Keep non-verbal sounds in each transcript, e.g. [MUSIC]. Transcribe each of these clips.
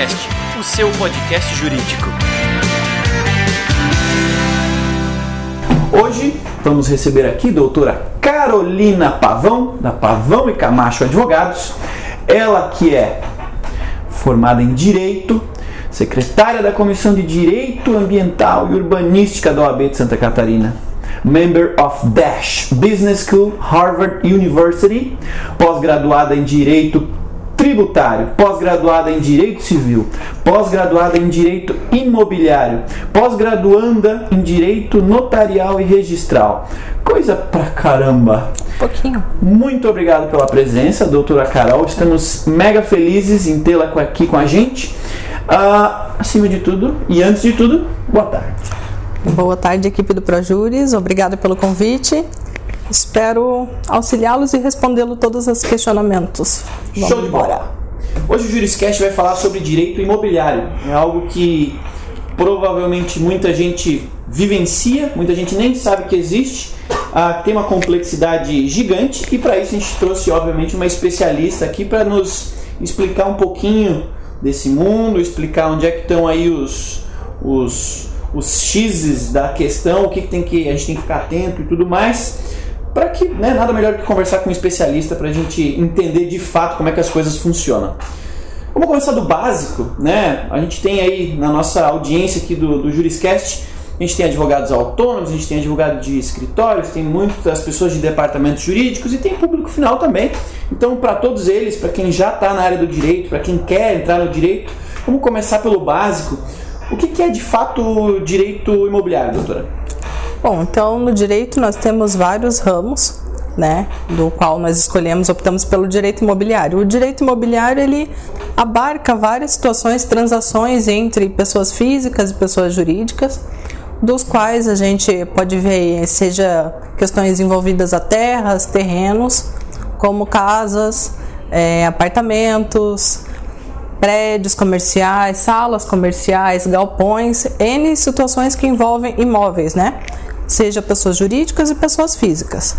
Juriscast, o seu podcast jurídico. Hoje vamos receber aqui a doutora Carolina Pavão, da Pavão e Camacho Advogados. Ela que é formada em Direito, secretária da Comissão de Direito Ambiental e Urbanística da OAB de Santa Catarina, member of Dash Business School, Harvard University, pós-graduada em Direito Tributário, pós-graduada em Direito Civil, pós-graduada em Direito Imobiliário, pós-graduanda em Direito Notarial e Registral. Coisa pra caramba! pouquinho. Muito obrigado pela presença, doutora Carol. Estamos mega felizes em tê-la aqui com a gente. Uh, acima de tudo e antes de tudo, boa tarde. Boa tarde, equipe do Projures. Obrigada pelo convite. Espero auxiliá-los e respondê-lo todos os questionamentos. Vamos Show de bola. Hoje o Juriscast vai falar sobre direito imobiliário. É algo que provavelmente muita gente vivencia, muita gente nem sabe que existe. Ah, tem uma complexidade gigante e para isso a gente trouxe, obviamente, uma especialista aqui para nos explicar um pouquinho desse mundo, explicar onde é que estão aí os, os, os x's da questão, o que, que, tem que a gente tem que ficar atento e tudo mais para que né, nada melhor que conversar com um especialista para a gente entender de fato como é que as coisas funcionam. Vamos começar do básico, né? A gente tem aí na nossa audiência aqui do, do Juriscast, a gente tem advogados autônomos, a gente tem advogado de escritórios, tem muitas pessoas de departamentos jurídicos e tem público final também. Então, para todos eles, para quem já está na área do direito, para quem quer entrar no direito, vamos começar pelo básico. O que, que é de fato direito imobiliário, doutora? Bom, então no direito nós temos vários ramos, né, do qual nós escolhemos, optamos pelo direito imobiliário. O direito imobiliário ele abarca várias situações, transações entre pessoas físicas e pessoas jurídicas, dos quais a gente pode ver seja questões envolvidas a terras, terrenos, como casas, é, apartamentos, prédios comerciais, salas comerciais, galpões, N situações que envolvem imóveis, né? Seja pessoas jurídicas e pessoas físicas.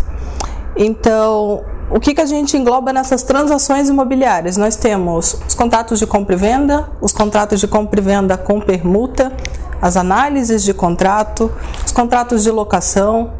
Então, o que, que a gente engloba nessas transações imobiliárias? Nós temos os contratos de compra e venda, os contratos de compra e venda com permuta, as análises de contrato, os contratos de locação.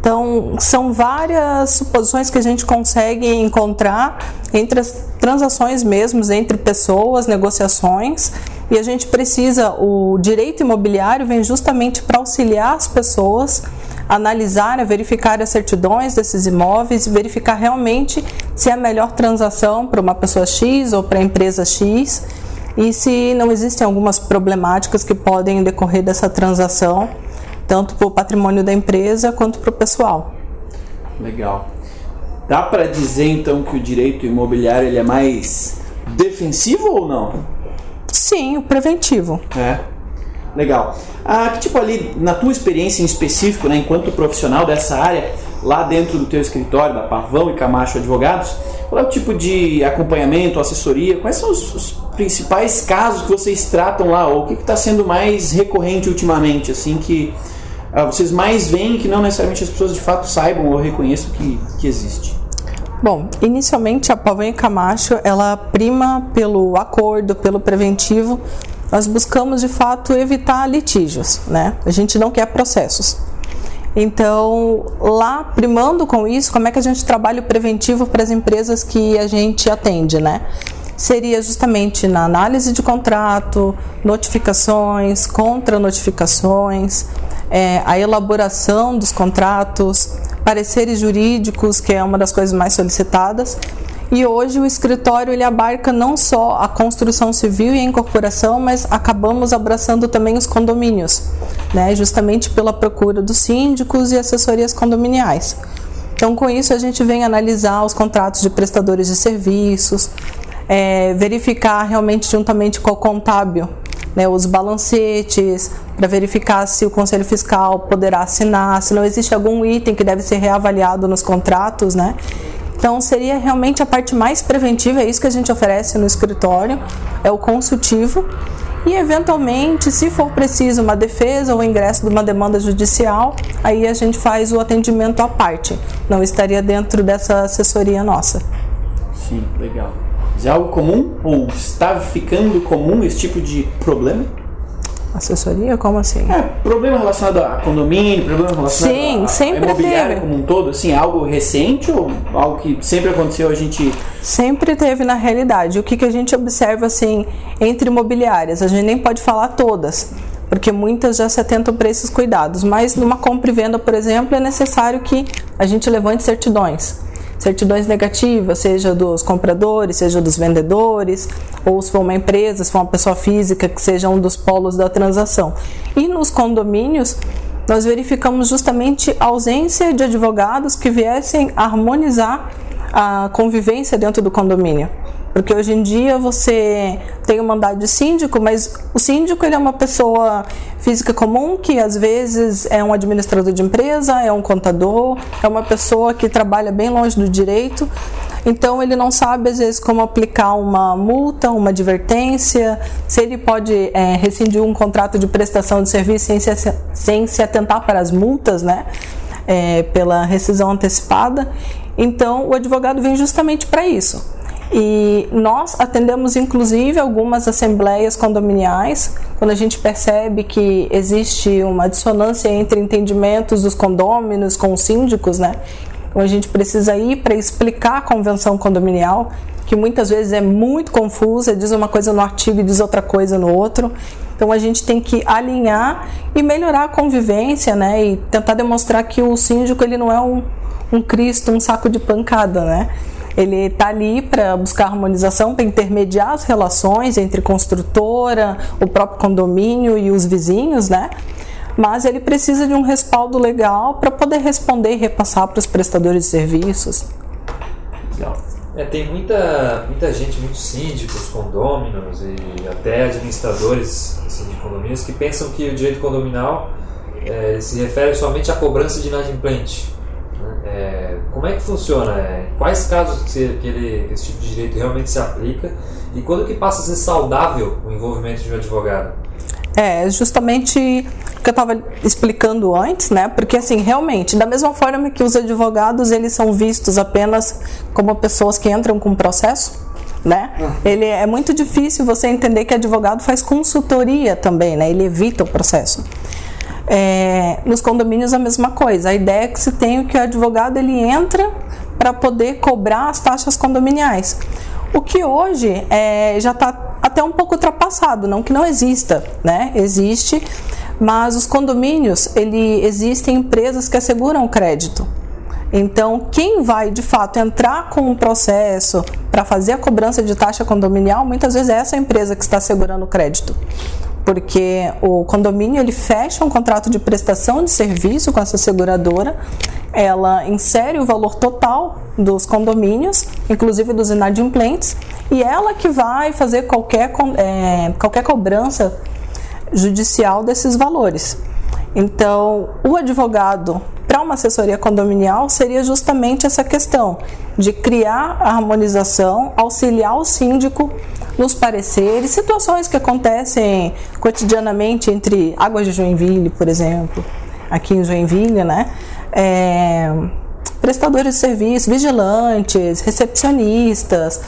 Então, são várias suposições que a gente consegue encontrar entre as transações mesmos, entre pessoas, negociações e a gente precisa, o direito imobiliário vem justamente para auxiliar as pessoas a analisar, a verificar as certidões desses imóveis verificar realmente se é a melhor transação para uma pessoa X ou para a empresa X e se não existem algumas problemáticas que podem decorrer dessa transação, tanto para o patrimônio da empresa quanto para o pessoal. Legal. Dá para dizer então que o direito imobiliário ele é mais defensivo ou não? Sim, o preventivo. É. Legal. Ah, que tipo ali, na tua experiência em específico, né, enquanto profissional dessa área, lá dentro do teu escritório, da Pavão e Camacho Advogados, qual é o tipo de acompanhamento, assessoria? Quais são os, os principais casos que vocês tratam lá? Ou o que está sendo mais recorrente ultimamente, assim, que ah, vocês mais veem que não necessariamente as pessoas de fato saibam ou reconheçam que, que existe? Bom, inicialmente a Pavanha Camacho, ela prima pelo acordo, pelo preventivo. Nós buscamos de fato evitar litígios, né? A gente não quer processos. Então, lá primando com isso, como é que a gente trabalha o preventivo para as empresas que a gente atende, né? Seria justamente na análise de contrato, notificações, contra-notificações, é, a elaboração dos contratos, pareceres jurídicos, que é uma das coisas mais solicitadas. E hoje o escritório ele abarca não só a construção civil e a incorporação, mas acabamos abraçando também os condomínios, né? justamente pela procura dos síndicos e assessorias condominiais. Então, com isso, a gente vem analisar os contratos de prestadores de serviços, é, verificar realmente juntamente com o contábil né, os balancetes, para verificar se o Conselho Fiscal poderá assinar, se não existe algum item que deve ser reavaliado nos contratos, né? Então, seria realmente a parte mais preventiva, é isso que a gente oferece no escritório, é o consultivo. E, eventualmente, se for preciso uma defesa ou ingresso de uma demanda judicial, aí a gente faz o atendimento à parte. Não estaria dentro dessa assessoria nossa. Sim, legal. É algo comum ou está ficando comum esse tipo de problema? Assessoria? Como assim? É, problema relacionado a condomínio, problema relacionado Sim, a, sempre a imobiliária teve. como um todo, assim, algo recente ou algo que sempre aconteceu, a gente... Sempre teve na realidade. O que, que a gente observa assim entre imobiliárias? A gente nem pode falar todas, porque muitas já se atentam para esses cuidados. Mas numa compra e venda, por exemplo, é necessário que a gente levante certidões. Certidões negativas, seja dos compradores, seja dos vendedores, ou se for uma empresa, se for uma pessoa física, que seja um dos polos da transação. E nos condomínios, nós verificamos justamente a ausência de advogados que viessem harmonizar a convivência dentro do condomínio. Porque hoje em dia você tem o mandado de síndico, mas o síndico ele é uma pessoa física comum que às vezes é um administrador de empresa, é um contador, é uma pessoa que trabalha bem longe do direito. Então ele não sabe às vezes como aplicar uma multa, uma advertência, se ele pode é, rescindir um contrato de prestação de serviço sem se, sem se atentar para as multas, né? É, pela rescisão antecipada. Então o advogado vem justamente para isso e nós atendemos inclusive algumas assembleias condominiais, quando a gente percebe que existe uma dissonância entre entendimentos dos condôminos com os síndicos, né? Então a gente precisa ir para explicar a convenção condominial, que muitas vezes é muito confusa, diz uma coisa no artigo e diz outra coisa no outro. Então a gente tem que alinhar e melhorar a convivência, né? E tentar demonstrar que o síndico ele não é um, um Cristo, um saco de pancada, né? Ele está ali para buscar harmonização, para intermediar as relações entre construtora, o próprio condomínio e os vizinhos, né? Mas ele precisa de um respaldo legal para poder responder e repassar para os prestadores de serviços. Legal. É, tem muita, muita gente, muitos síndicos, condôminos e até administradores assim, de condomínios que pensam que o direito condominal é, se refere somente à cobrança de inadimplente. Né? É, como é que funciona? É, quais casos que aquele, esse tipo de direito realmente se aplica e quando que passa a ser saudável o envolvimento de um advogado? É, justamente o que eu estava explicando antes, né? Porque assim, realmente, da mesma forma que os advogados, eles são vistos apenas como pessoas que entram com processo, né? Ele é muito difícil você entender que advogado faz consultoria também, né? Ele evita o processo. É, nos condomínios a mesma coisa. A ideia é que se tem que o advogado ele entra para poder cobrar as taxas condominiais. O que hoje é, já está até um pouco ultrapassado, não que não exista, né? Existe, mas os condomínios, ele existem empresas que asseguram o crédito. Então, quem vai de fato entrar com um processo para fazer a cobrança de taxa condominial, muitas vezes é essa empresa que está segurando o crédito. Porque o condomínio ele fecha um contrato de prestação de serviço com essa seguradora, ela insere o valor total dos condomínios, inclusive dos inadimplentes, e ela que vai fazer qualquer, é, qualquer cobrança judicial desses valores. Então, o advogado para uma assessoria condominial seria justamente essa questão de criar a harmonização, auxiliar o síndico nos pareceres, situações que acontecem cotidianamente entre Águas de Joinville, por exemplo, aqui em Joinville, né? É, prestadores de serviço, vigilantes, recepcionistas.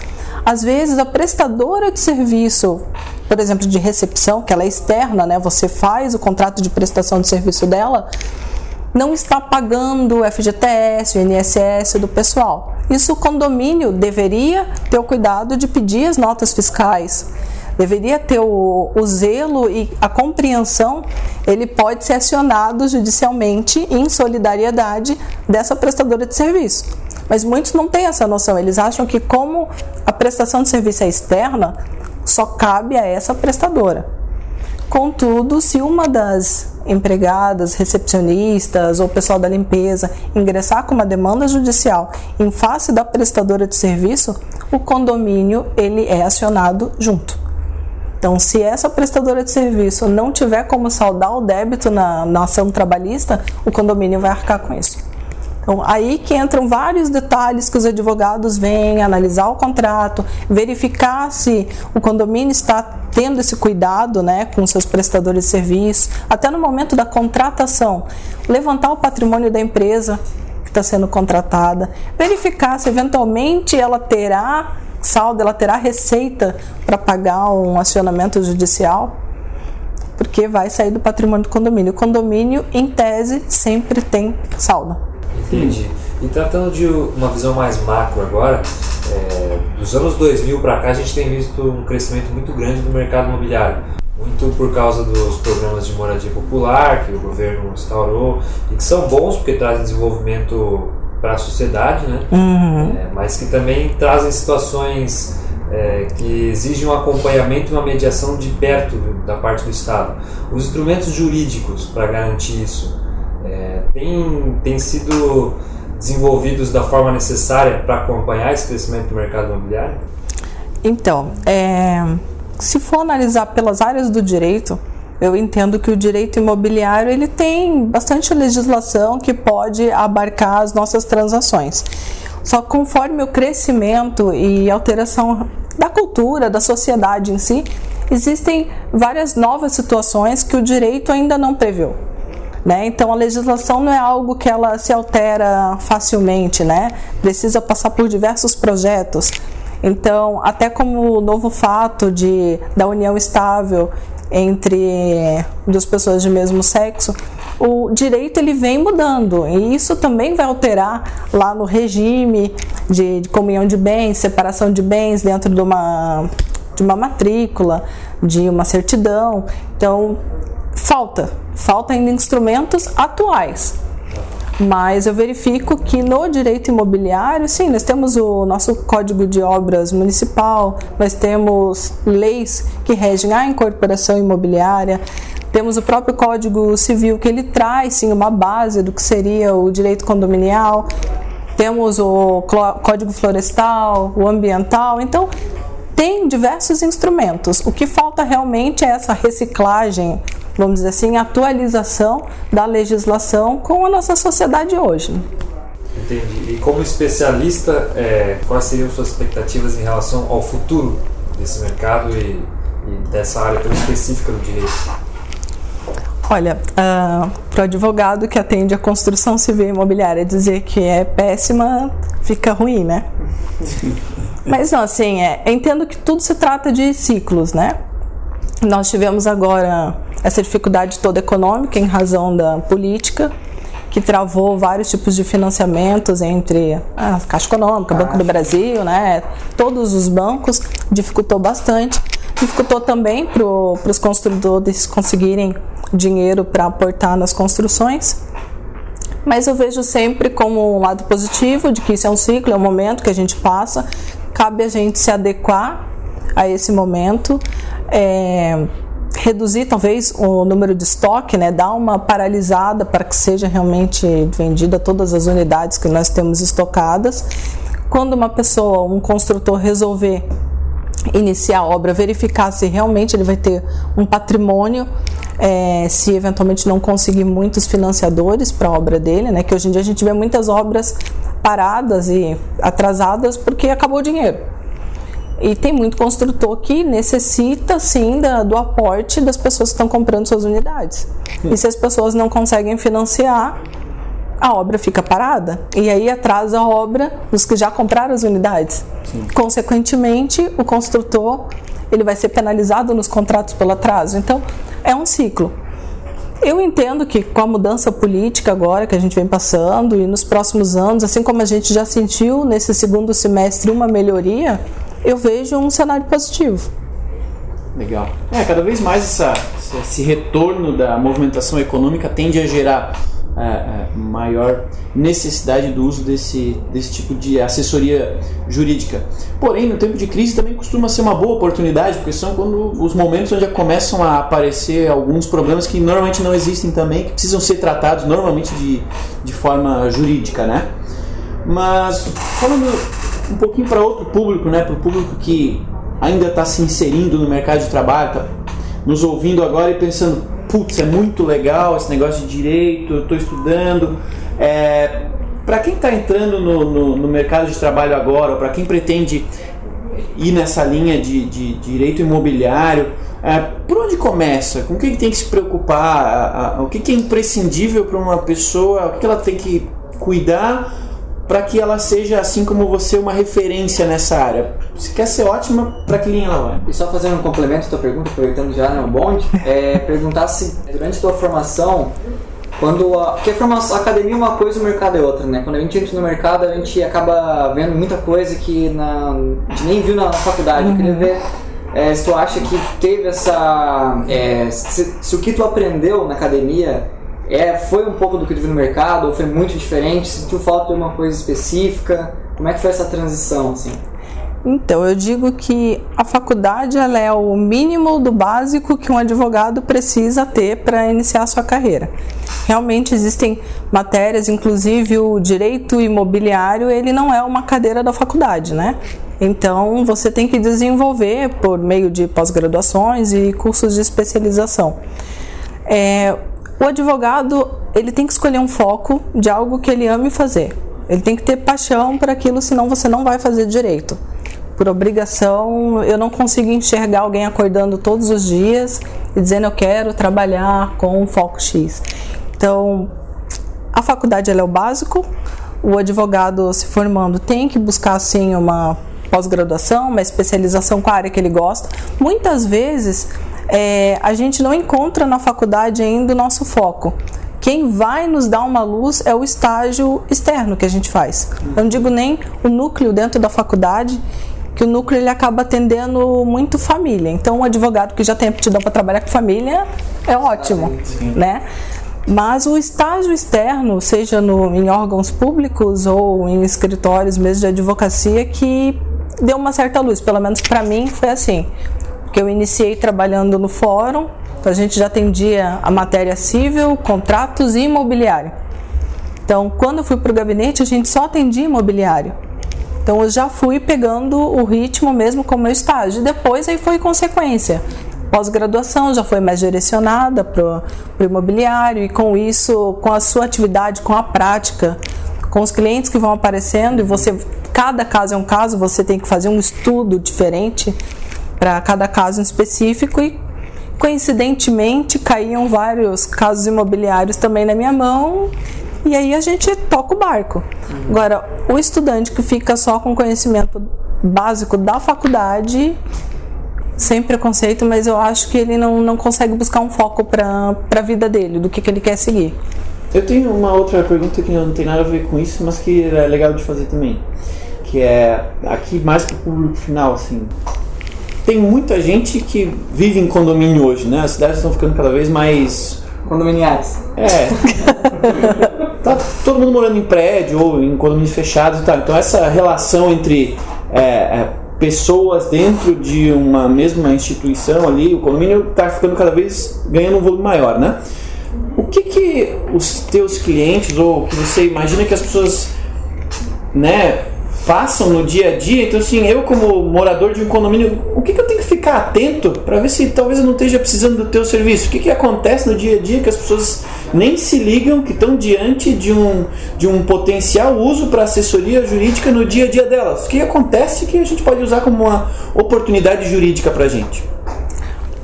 Às vezes a prestadora de serviço, por exemplo, de recepção, que ela é externa, né? Você faz o contrato de prestação de serviço dela, não está pagando o FGTS, o INSS do pessoal. Isso o condomínio deveria ter o cuidado de pedir as notas fiscais, deveria ter o, o, zelo e a compreensão, ele pode ser acionado judicialmente em solidariedade dessa prestadora de serviço. Mas muitos não têm essa noção, eles acham que como a prestação de serviço é externa, só cabe a essa prestadora. Contudo, se uma das empregadas, recepcionistas ou pessoal da limpeza ingressar com uma demanda judicial em face da prestadora de serviço, o condomínio ele é acionado junto. Então, se essa prestadora de serviço não tiver como saldar o débito na, na ação trabalhista, o condomínio vai arcar com isso. Então, aí que entram vários detalhes que os advogados vêm analisar o contrato, verificar se o condomínio está tendo esse cuidado né, com seus prestadores de serviço, até no momento da contratação, levantar o patrimônio da empresa que está sendo contratada, verificar se eventualmente ela terá saldo, ela terá receita para pagar um acionamento judicial? Porque vai sair do patrimônio do condomínio. O condomínio, em tese, sempre tem saldo. Entendi. E tratando de uma visão mais macro agora, é, dos anos 2000 para cá a gente tem visto um crescimento muito grande do mercado imobiliário. Muito por causa dos programas de moradia popular que o governo instaurou e que são bons porque trazem desenvolvimento para a sociedade, né? Uhum. É, mas que também trazem situações é, que exigem um acompanhamento e uma mediação de perto da parte do Estado. Os instrumentos jurídicos para garantir isso é, têm, sido desenvolvidos da forma necessária para acompanhar esse crescimento do mercado imobiliário? Então, é, se for analisar pelas áreas do direito, eu entendo que o direito imobiliário ele tem bastante legislação que pode abarcar as nossas transações. Só conforme o crescimento e alteração da cultura, da sociedade em si, existem várias novas situações que o direito ainda não previu. Né? Então a legislação não é algo que ela se altera facilmente, né? Precisa passar por diversos projetos. Então, até como o novo fato de da união estável entre duas pessoas de mesmo sexo, o direito ele vem mudando e isso também vai alterar lá no regime de, de comunhão de bens, separação de bens dentro de uma de uma matrícula, de uma certidão. Então, falta, falta ainda instrumentos atuais. Mas eu verifico que no direito imobiliário, sim, nós temos o nosso Código de Obras Municipal, nós temos leis que regem a incorporação imobiliária, temos o próprio Código Civil que ele traz sim uma base do que seria o direito condominial, temos o Código Florestal, o ambiental, então tem diversos instrumentos. O que falta realmente é essa reciclagem vamos dizer assim, atualização da legislação com a nossa sociedade hoje. Entendi. E como especialista, é, quais seriam suas expectativas em relação ao futuro desse mercado e, e dessa área tão específica do direito? Olha, uh, para o advogado que atende a construção civil e imobiliária dizer que é péssima, fica ruim, né? [LAUGHS] Mas não, assim, é, entendo que tudo se trata de ciclos, né? Nós tivemos agora essa dificuldade toda econômica em razão da política, que travou vários tipos de financiamentos entre a Caixa Econômica, Banco do Brasil, né? Todos os bancos dificultou bastante. Dificultou também para os construtores conseguirem dinheiro para aportar nas construções. Mas eu vejo sempre como um lado positivo de que isso é um ciclo, é um momento que a gente passa. Cabe a gente se adequar a esse momento. É, reduzir talvez o número de estoque, né, dar uma paralisada para que seja realmente vendida todas as unidades que nós temos estocadas. Quando uma pessoa, um construtor resolver iniciar a obra, verificar se realmente ele vai ter um patrimônio, é, se eventualmente não conseguir muitos financiadores para a obra dele, né, que hoje em dia a gente vê muitas obras paradas e atrasadas porque acabou o dinheiro. E tem muito construtor que necessita, sim, da, do aporte das pessoas que estão comprando suas unidades. Sim. E se as pessoas não conseguem financiar, a obra fica parada. E aí atrasa a obra dos que já compraram as unidades. Sim. Consequentemente, o construtor ele vai ser penalizado nos contratos pelo atraso. Então, é um ciclo. Eu entendo que com a mudança política agora que a gente vem passando e nos próximos anos, assim como a gente já sentiu nesse segundo semestre uma melhoria, eu vejo um cenário positivo. Legal. É, cada vez mais essa, esse retorno da movimentação econômica tende a gerar é, é, maior necessidade do uso desse, desse tipo de assessoria jurídica. Porém, no tempo de crise também costuma ser uma boa oportunidade, porque são quando os momentos onde começam a aparecer alguns problemas que normalmente não existem também, que precisam ser tratados normalmente de, de forma jurídica, né? Mas falando um pouquinho para outro público, né? Para o público que ainda está se inserindo no mercado de trabalho, tá nos ouvindo agora e pensando, putz, é muito legal esse negócio de direito, eu estou estudando. É, para quem está entrando no, no, no, mercado de trabalho agora, para quem pretende ir nessa linha de, de, direito imobiliário, é, por onde começa? Com o que tem que se preocupar? A, a, o que, que é imprescindível para uma pessoa? O que ela tem que cuidar para que ela seja, assim como você, uma referência nessa área? Se quer ser ótima, para que linha ela vai? E só fazendo um complemento à tua pergunta, aproveitando já no bonde, é perguntar se durante a tua formação, quando a, porque a, formação, a academia é uma coisa e o mercado é outra, né? Quando a gente entra no mercado, a gente acaba vendo muita coisa que na, a gente nem viu na, na faculdade. Eu queria ver é, se tu acha que teve essa. É, se, se, o que tu aprendeu na academia é, foi um pouco do que tu no mercado, ou foi muito diferente, se tu falta de uma coisa específica, como é que foi essa transição, assim? Então, eu digo que a faculdade ela é o mínimo do básico que um advogado precisa ter para iniciar a sua carreira. Realmente existem matérias, inclusive o direito imobiliário, ele não é uma cadeira da faculdade, né? Então, você tem que desenvolver por meio de pós-graduações e cursos de especialização. É, o advogado ele tem que escolher um foco de algo que ele ame fazer. Ele tem que ter paixão por aquilo, senão você não vai fazer direito. Por obrigação, eu não consigo enxergar alguém acordando todos os dias e dizendo eu quero trabalhar com um foco X. Então, a faculdade é o básico. O advogado se formando tem que buscar sim uma pós-graduação, uma especialização com a área que ele gosta. Muitas vezes é, a gente não encontra na faculdade ainda o nosso foco. Quem vai nos dar uma luz é o estágio externo que a gente faz. Eu não digo nem o núcleo dentro da faculdade, que o núcleo ele acaba atendendo muito família. Então, um advogado que já tem aptidão para trabalhar com família é ótimo, sim. né? Mas o estágio externo, seja no, em órgãos públicos ou em escritórios mesmo de advocacia, que deu uma certa luz, pelo menos para mim foi assim. Porque eu iniciei trabalhando no fórum, então a gente já atendia a matéria civil, contratos e imobiliário. Então, quando eu fui para o gabinete, a gente só atendia imobiliário. Então, eu já fui pegando o ritmo mesmo com o meu estágio. Depois, aí foi consequência. Pós-graduação já foi mais direcionada para o imobiliário e com isso, com a sua atividade, com a prática, com os clientes que vão aparecendo e você cada caso é um caso, você tem que fazer um estudo diferente para cada caso em específico e coincidentemente caíam vários casos imobiliários também na minha mão e aí a gente toca o barco. Agora, o estudante que fica só com conhecimento básico da faculdade, sem preconceito, mas eu acho que ele não, não consegue buscar um foco para a vida dele, do que, que ele quer seguir. Eu tenho uma outra pergunta que não tem nada a ver com isso, mas que é legal de fazer também que é aqui mais para o público final, assim. Tem muita gente que vive em condomínio hoje, né? As cidades estão ficando cada vez mais condominiais. É. [LAUGHS] tá todo mundo morando em prédio ou em condomínios fechados e tal. Então essa relação entre é, é, pessoas dentro de uma mesma instituição ali, o condomínio está ficando cada vez ganhando um volume maior, né? O que que os teus clientes ou que você imagina que as pessoas, né, passam no dia a dia. Então, assim, eu como morador de um condomínio, o que, que eu tenho que ficar atento para ver se talvez eu não esteja precisando do teu serviço? O que, que acontece no dia a dia que as pessoas nem se ligam, que estão diante de um, de um potencial uso para assessoria jurídica no dia a dia delas? O que acontece que a gente pode usar como uma oportunidade jurídica para a gente?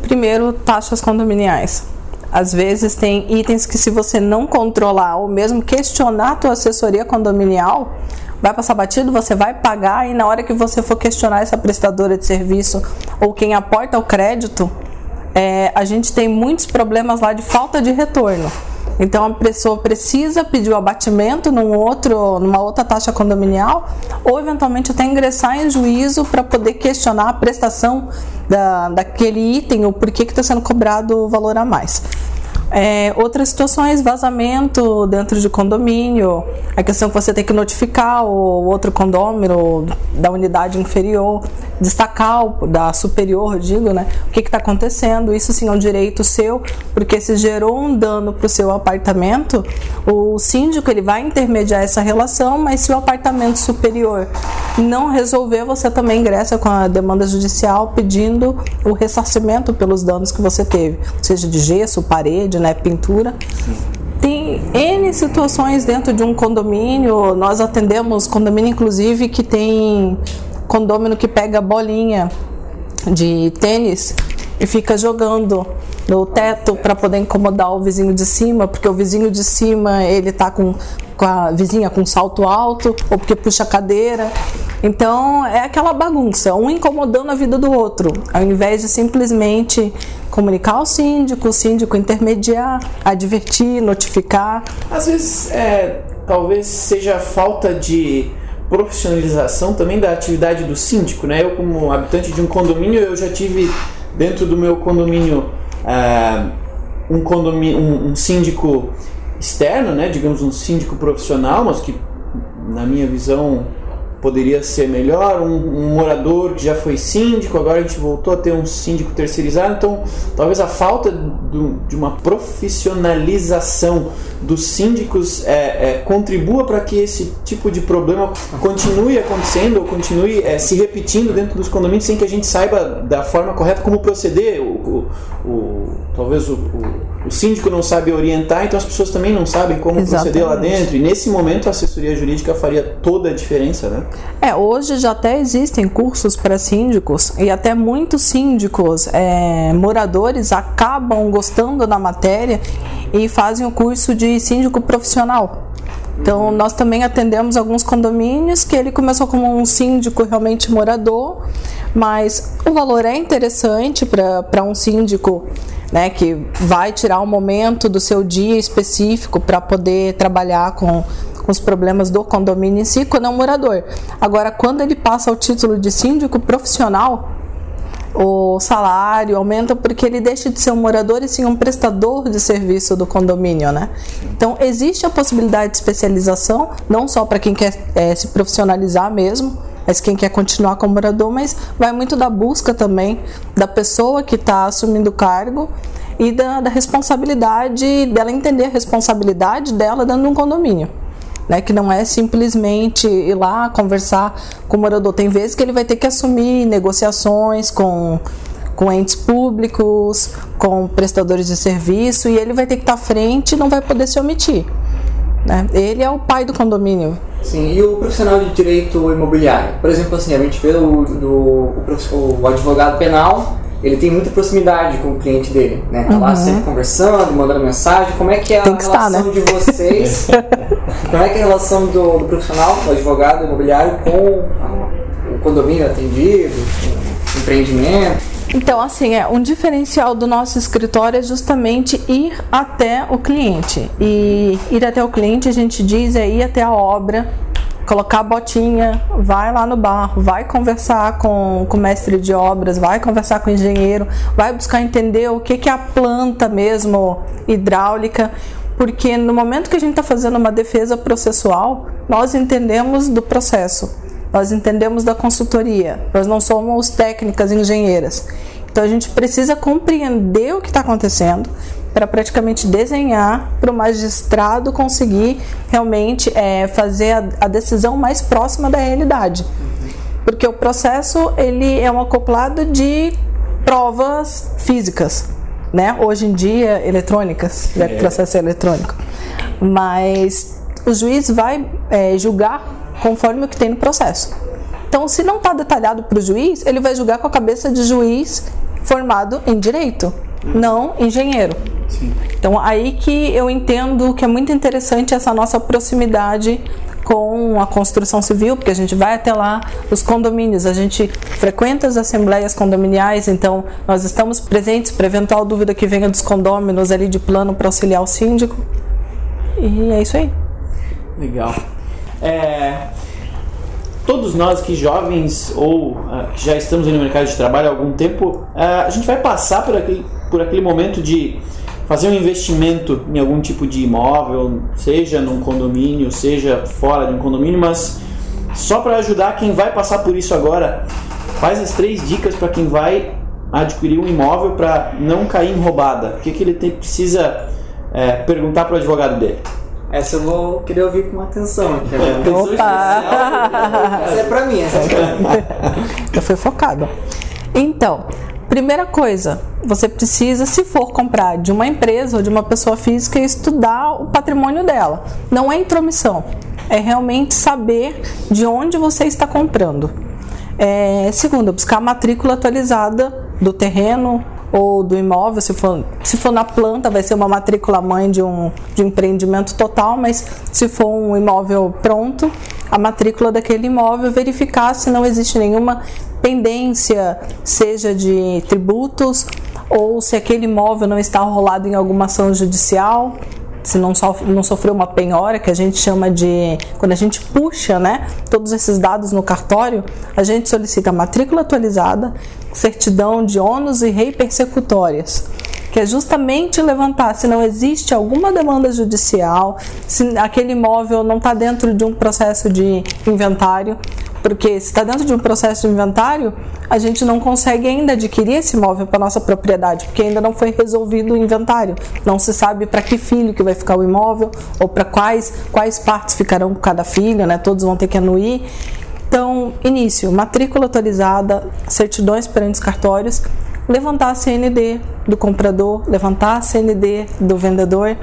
Primeiro, taxas condominiais. Às vezes tem itens que se você não controlar ou mesmo questionar a tua assessoria condominial, vai passar batido, você vai pagar e na hora que você for questionar essa prestadora de serviço ou quem aporta o crédito, é, a gente tem muitos problemas lá de falta de retorno. Então a pessoa precisa pedir o abatimento num outro, numa outra taxa condominial ou eventualmente até ingressar em juízo para poder questionar a prestação da, daquele item ou por que está sendo cobrado o valor a mais. É, outras situações, vazamento dentro de condomínio, a questão que você tem que notificar o outro condômino da unidade inferior, destacar o da superior, digo, né? O que está acontecendo? Isso sim é um direito seu, porque se gerou um dano para o seu apartamento, o síndico ele vai intermediar essa relação, mas se o apartamento superior não resolver, você também ingressa com a demanda judicial pedindo o ressarcimento pelos danos que você teve, seja de gesso, parede, né, pintura. Tem N situações dentro de um condomínio, nós atendemos condomínio inclusive que tem condomínio que pega bolinha de tênis e fica jogando no teto para poder incomodar o vizinho de cima, porque o vizinho de cima ele tá com com a vizinha com salto alto, ou porque puxa a cadeira. Então é aquela bagunça, um incomodando a vida do outro, ao invés de simplesmente comunicar ao síndico, o síndico intermediar, advertir, notificar. Às vezes, é, talvez seja falta de profissionalização também da atividade do síndico, né? Eu como habitante de um condomínio, eu já tive dentro do meu condomínio uh, um, condomínio, um, um, síndico externo, né? Digamos um síndico profissional, mas que na minha visão poderia ser melhor, um, um, morador que já foi síndico, agora a gente voltou a ter um síndico terceirizado, então talvez a falta do, de uma profissionalização dos síndicos é, é, contribua para que esse tipo de problema continue acontecendo ou continue é, se repetindo dentro dos condomínios sem que a gente saiba da forma correta como proceder. O, o, o talvez o, o, síndico não sabe orientar, então as pessoas também não sabem como Exatamente. proceder lá dentro. E nesse momento a assessoria jurídica faria toda a diferença, né? É, hoje já até existem cursos para síndicos e até muitos síndicos, é, moradores, acabam gostando da matéria e fazem o curso de síndico profissional. Então, nós também atendemos alguns condomínios que ele começou como um síndico realmente morador, mas o valor é interessante para um síndico né, que vai tirar um momento do seu dia específico para poder trabalhar com com os problemas do condomínio em si, quando é um morador. Agora, quando ele passa ao título de síndico profissional, o salário aumenta porque ele deixa de ser um morador e sim um prestador de serviço do condomínio, né? Então existe a possibilidade de especialização, não só para quem quer é, se profissionalizar mesmo, mas quem quer continuar como morador, mas vai muito da busca também da pessoa que está assumindo o cargo e da, da responsabilidade dela entender a responsabilidade dela dentro de um condomínio né? Que não é simplesmente ir lá conversar com o morador. Tem vezes que ele vai ter que assumir negociações com com entes públicos, com prestadores de serviço e ele vai ter que estar à frente e não vai poder se omitir. Né? Ele é o pai do condomínio. Sim, e o profissional de direito imobiliário? Por exemplo, assim, a gente vê o, do, o, o advogado penal ele tem muita proximidade com o cliente dele, né? Tá uhum. lá sempre conversando, mandando mensagem. Como é que é a relação estar, né? de vocês? [LAUGHS] como é que é a relação do, do, profissional, do advogado imobiliário com o condomínio atendido, com o empreendimento? Então, assim, é um diferencial do nosso escritório é justamente ir até o cliente. E ir até o cliente, a gente diz, é ir até a obra colocar a botinha, vai lá no barro, vai conversar com, com o mestre de obras, vai conversar com o engenheiro, vai buscar entender o que, que é a planta mesmo hidráulica, porque no momento que a gente está fazendo uma defesa processual, nós entendemos do processo, nós entendemos da consultoria, nós não somos técnicas engenheiras. Então a gente precisa compreender o que está acontecendo, para praticamente desenhar para o magistrado conseguir realmente é, fazer a, a, decisão mais próxima da realidade. Porque o processo ele é um acoplado de provas físicas, né? Hoje em dia eletrônicas, já que o processo é eletrônico. Mas o juiz vai é, julgar conforme o que tem no processo. Então, se não está detalhado para o juiz, ele vai julgar com a cabeça de juiz formado em direito, não engenheiro. Sim. Então aí que eu entendo que é muito interessante essa nossa proximidade com a construção civil, porque a gente vai até lá, os condomínios, a gente frequenta as assembleias condominiais, então nós estamos presentes para eventual dúvida que venha dos condôminos ali de plano para auxiliar o síndico. E é isso aí. Legal. É, todos nós que jovens ou uh, que já estamos no mercado de trabalho há algum tempo, uh, a gente vai passar por aquele, por aquele momento de fazer um investimento em algum tipo de imóvel, seja num condomínio, seja fora de um condomínio, mas só para ajudar quem vai passar por isso agora, faz as três dicas para quem vai adquirir um imóvel para não cair em roubada. O que, que ele tem, precisa é, perguntar para o advogado dele? Essa eu vou querer ouvir com atenção. É, Opa! Essa é para mim, essa é pra mim. [LAUGHS] Eu fui focado. Então, Primeira coisa, você precisa, se for comprar de uma empresa ou de uma pessoa física, estudar o patrimônio dela. Não é intromissão, é realmente saber de onde você está comprando. É, segundo, buscar a matrícula atualizada do terreno ou do imóvel, se for, se for na planta, vai ser uma matrícula mãe de um, de empreendimento total, mas se for um imóvel pronto, a matrícula daquele imóvel, verificar se não existe nenhuma pendência, seja de tributos ou se aquele imóvel não está rolado em alguma ação judicial, se não, não sofreu uma penhora, que a gente chama de. Quando a gente puxa né, todos esses dados no cartório, a gente solicita matrícula atualizada, certidão de ônus e rei persecutórias que é justamente levantar se não existe alguma demanda judicial, se aquele imóvel não está dentro de um processo de inventário, porque se está dentro de um processo de inventário, a gente não consegue ainda adquirir esse imóvel para nossa propriedade, porque ainda não foi resolvido o inventário. Não se sabe para que filho que vai ficar o imóvel ou para quais quais partes ficarão com cada filho, né? Todos vão ter que anuir. Então, início, matrícula atualizada, certidões perante os cartórios, levantar a CND do comprador, levantar a CND do vendedor.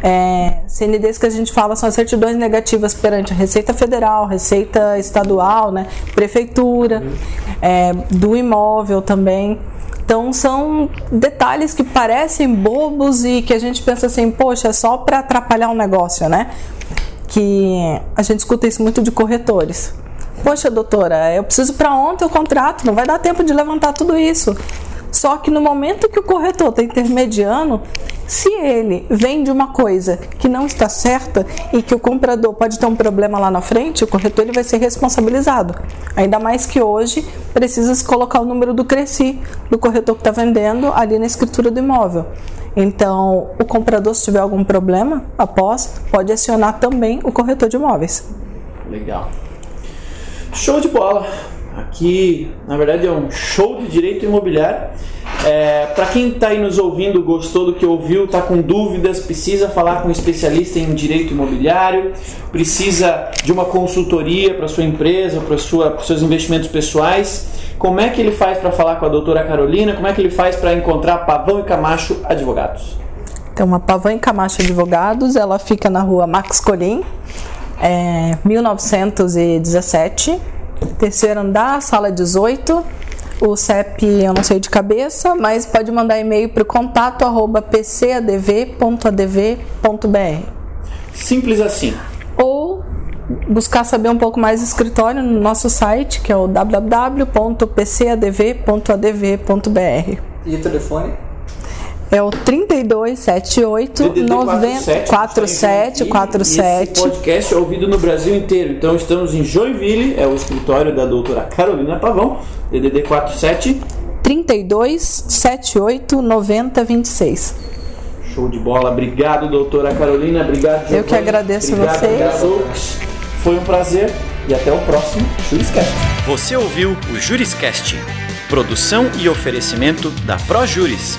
É, CNDs que a gente fala são as certidões negativas perante a Receita Federal, Receita Estadual, né, Prefeitura, é, do imóvel também. Então são detalhes que parecem bobos e que a gente pensa assim, poxa, é só para atrapalhar um negócio, né? Que a gente escuta isso muito de corretores. Poxa, doutora, eu preciso para ontem o contrato, não vai dar tempo de levantar tudo isso. Só que no momento que o corretor está intermediando, se ele vende uma coisa que não está certa e que o comprador pode ter um problema lá na frente, o corretor ele vai ser responsabilizado. Ainda mais que hoje precisa se colocar o número do Cresci do corretor que está vendendo ali na escritura do imóvel. Então, o comprador, se tiver algum problema após, pode acionar também o corretor de imóveis. Legal. Show de bola. Aqui, na verdade, é um show de direito imobiliário. É, Para quem está aí nos ouvindo, gostou do que ouviu, está com dúvidas, precisa falar com um especialista em direito imobiliário, precisa de uma consultoria para sua empresa, para os seus investimentos pessoais. Como é que ele faz para falar com a doutora Carolina? Como é que ele faz para encontrar Pavão e Camacho Advogados? Então, a Pavão e Camacho Advogados, ela fica na rua Max Colim, é, 1917 terceiro andar, sala 18. O CEP eu não sei de cabeça, mas pode mandar e-mail para o contato arroba pcadv.adv.br. Simples assim. Ou buscar saber um pouco mais do escritório no nosso site, que é o www.pcadv.adv.br. E o telefone? É o 3278 4747. Esse podcast é ouvido no Brasil inteiro. Então estamos em Joinville, é o escritório da doutora Carolina Pavão, DDD 47 3278 9026. Show de bola. Obrigado, doutora Carolina. Obrigado, Giovanni. Eu que agradeço obrigado, vocês. Obrigado, Foi um prazer e até o próximo Juriscast. Você ouviu o Juriscast. Produção e oferecimento da ProJuris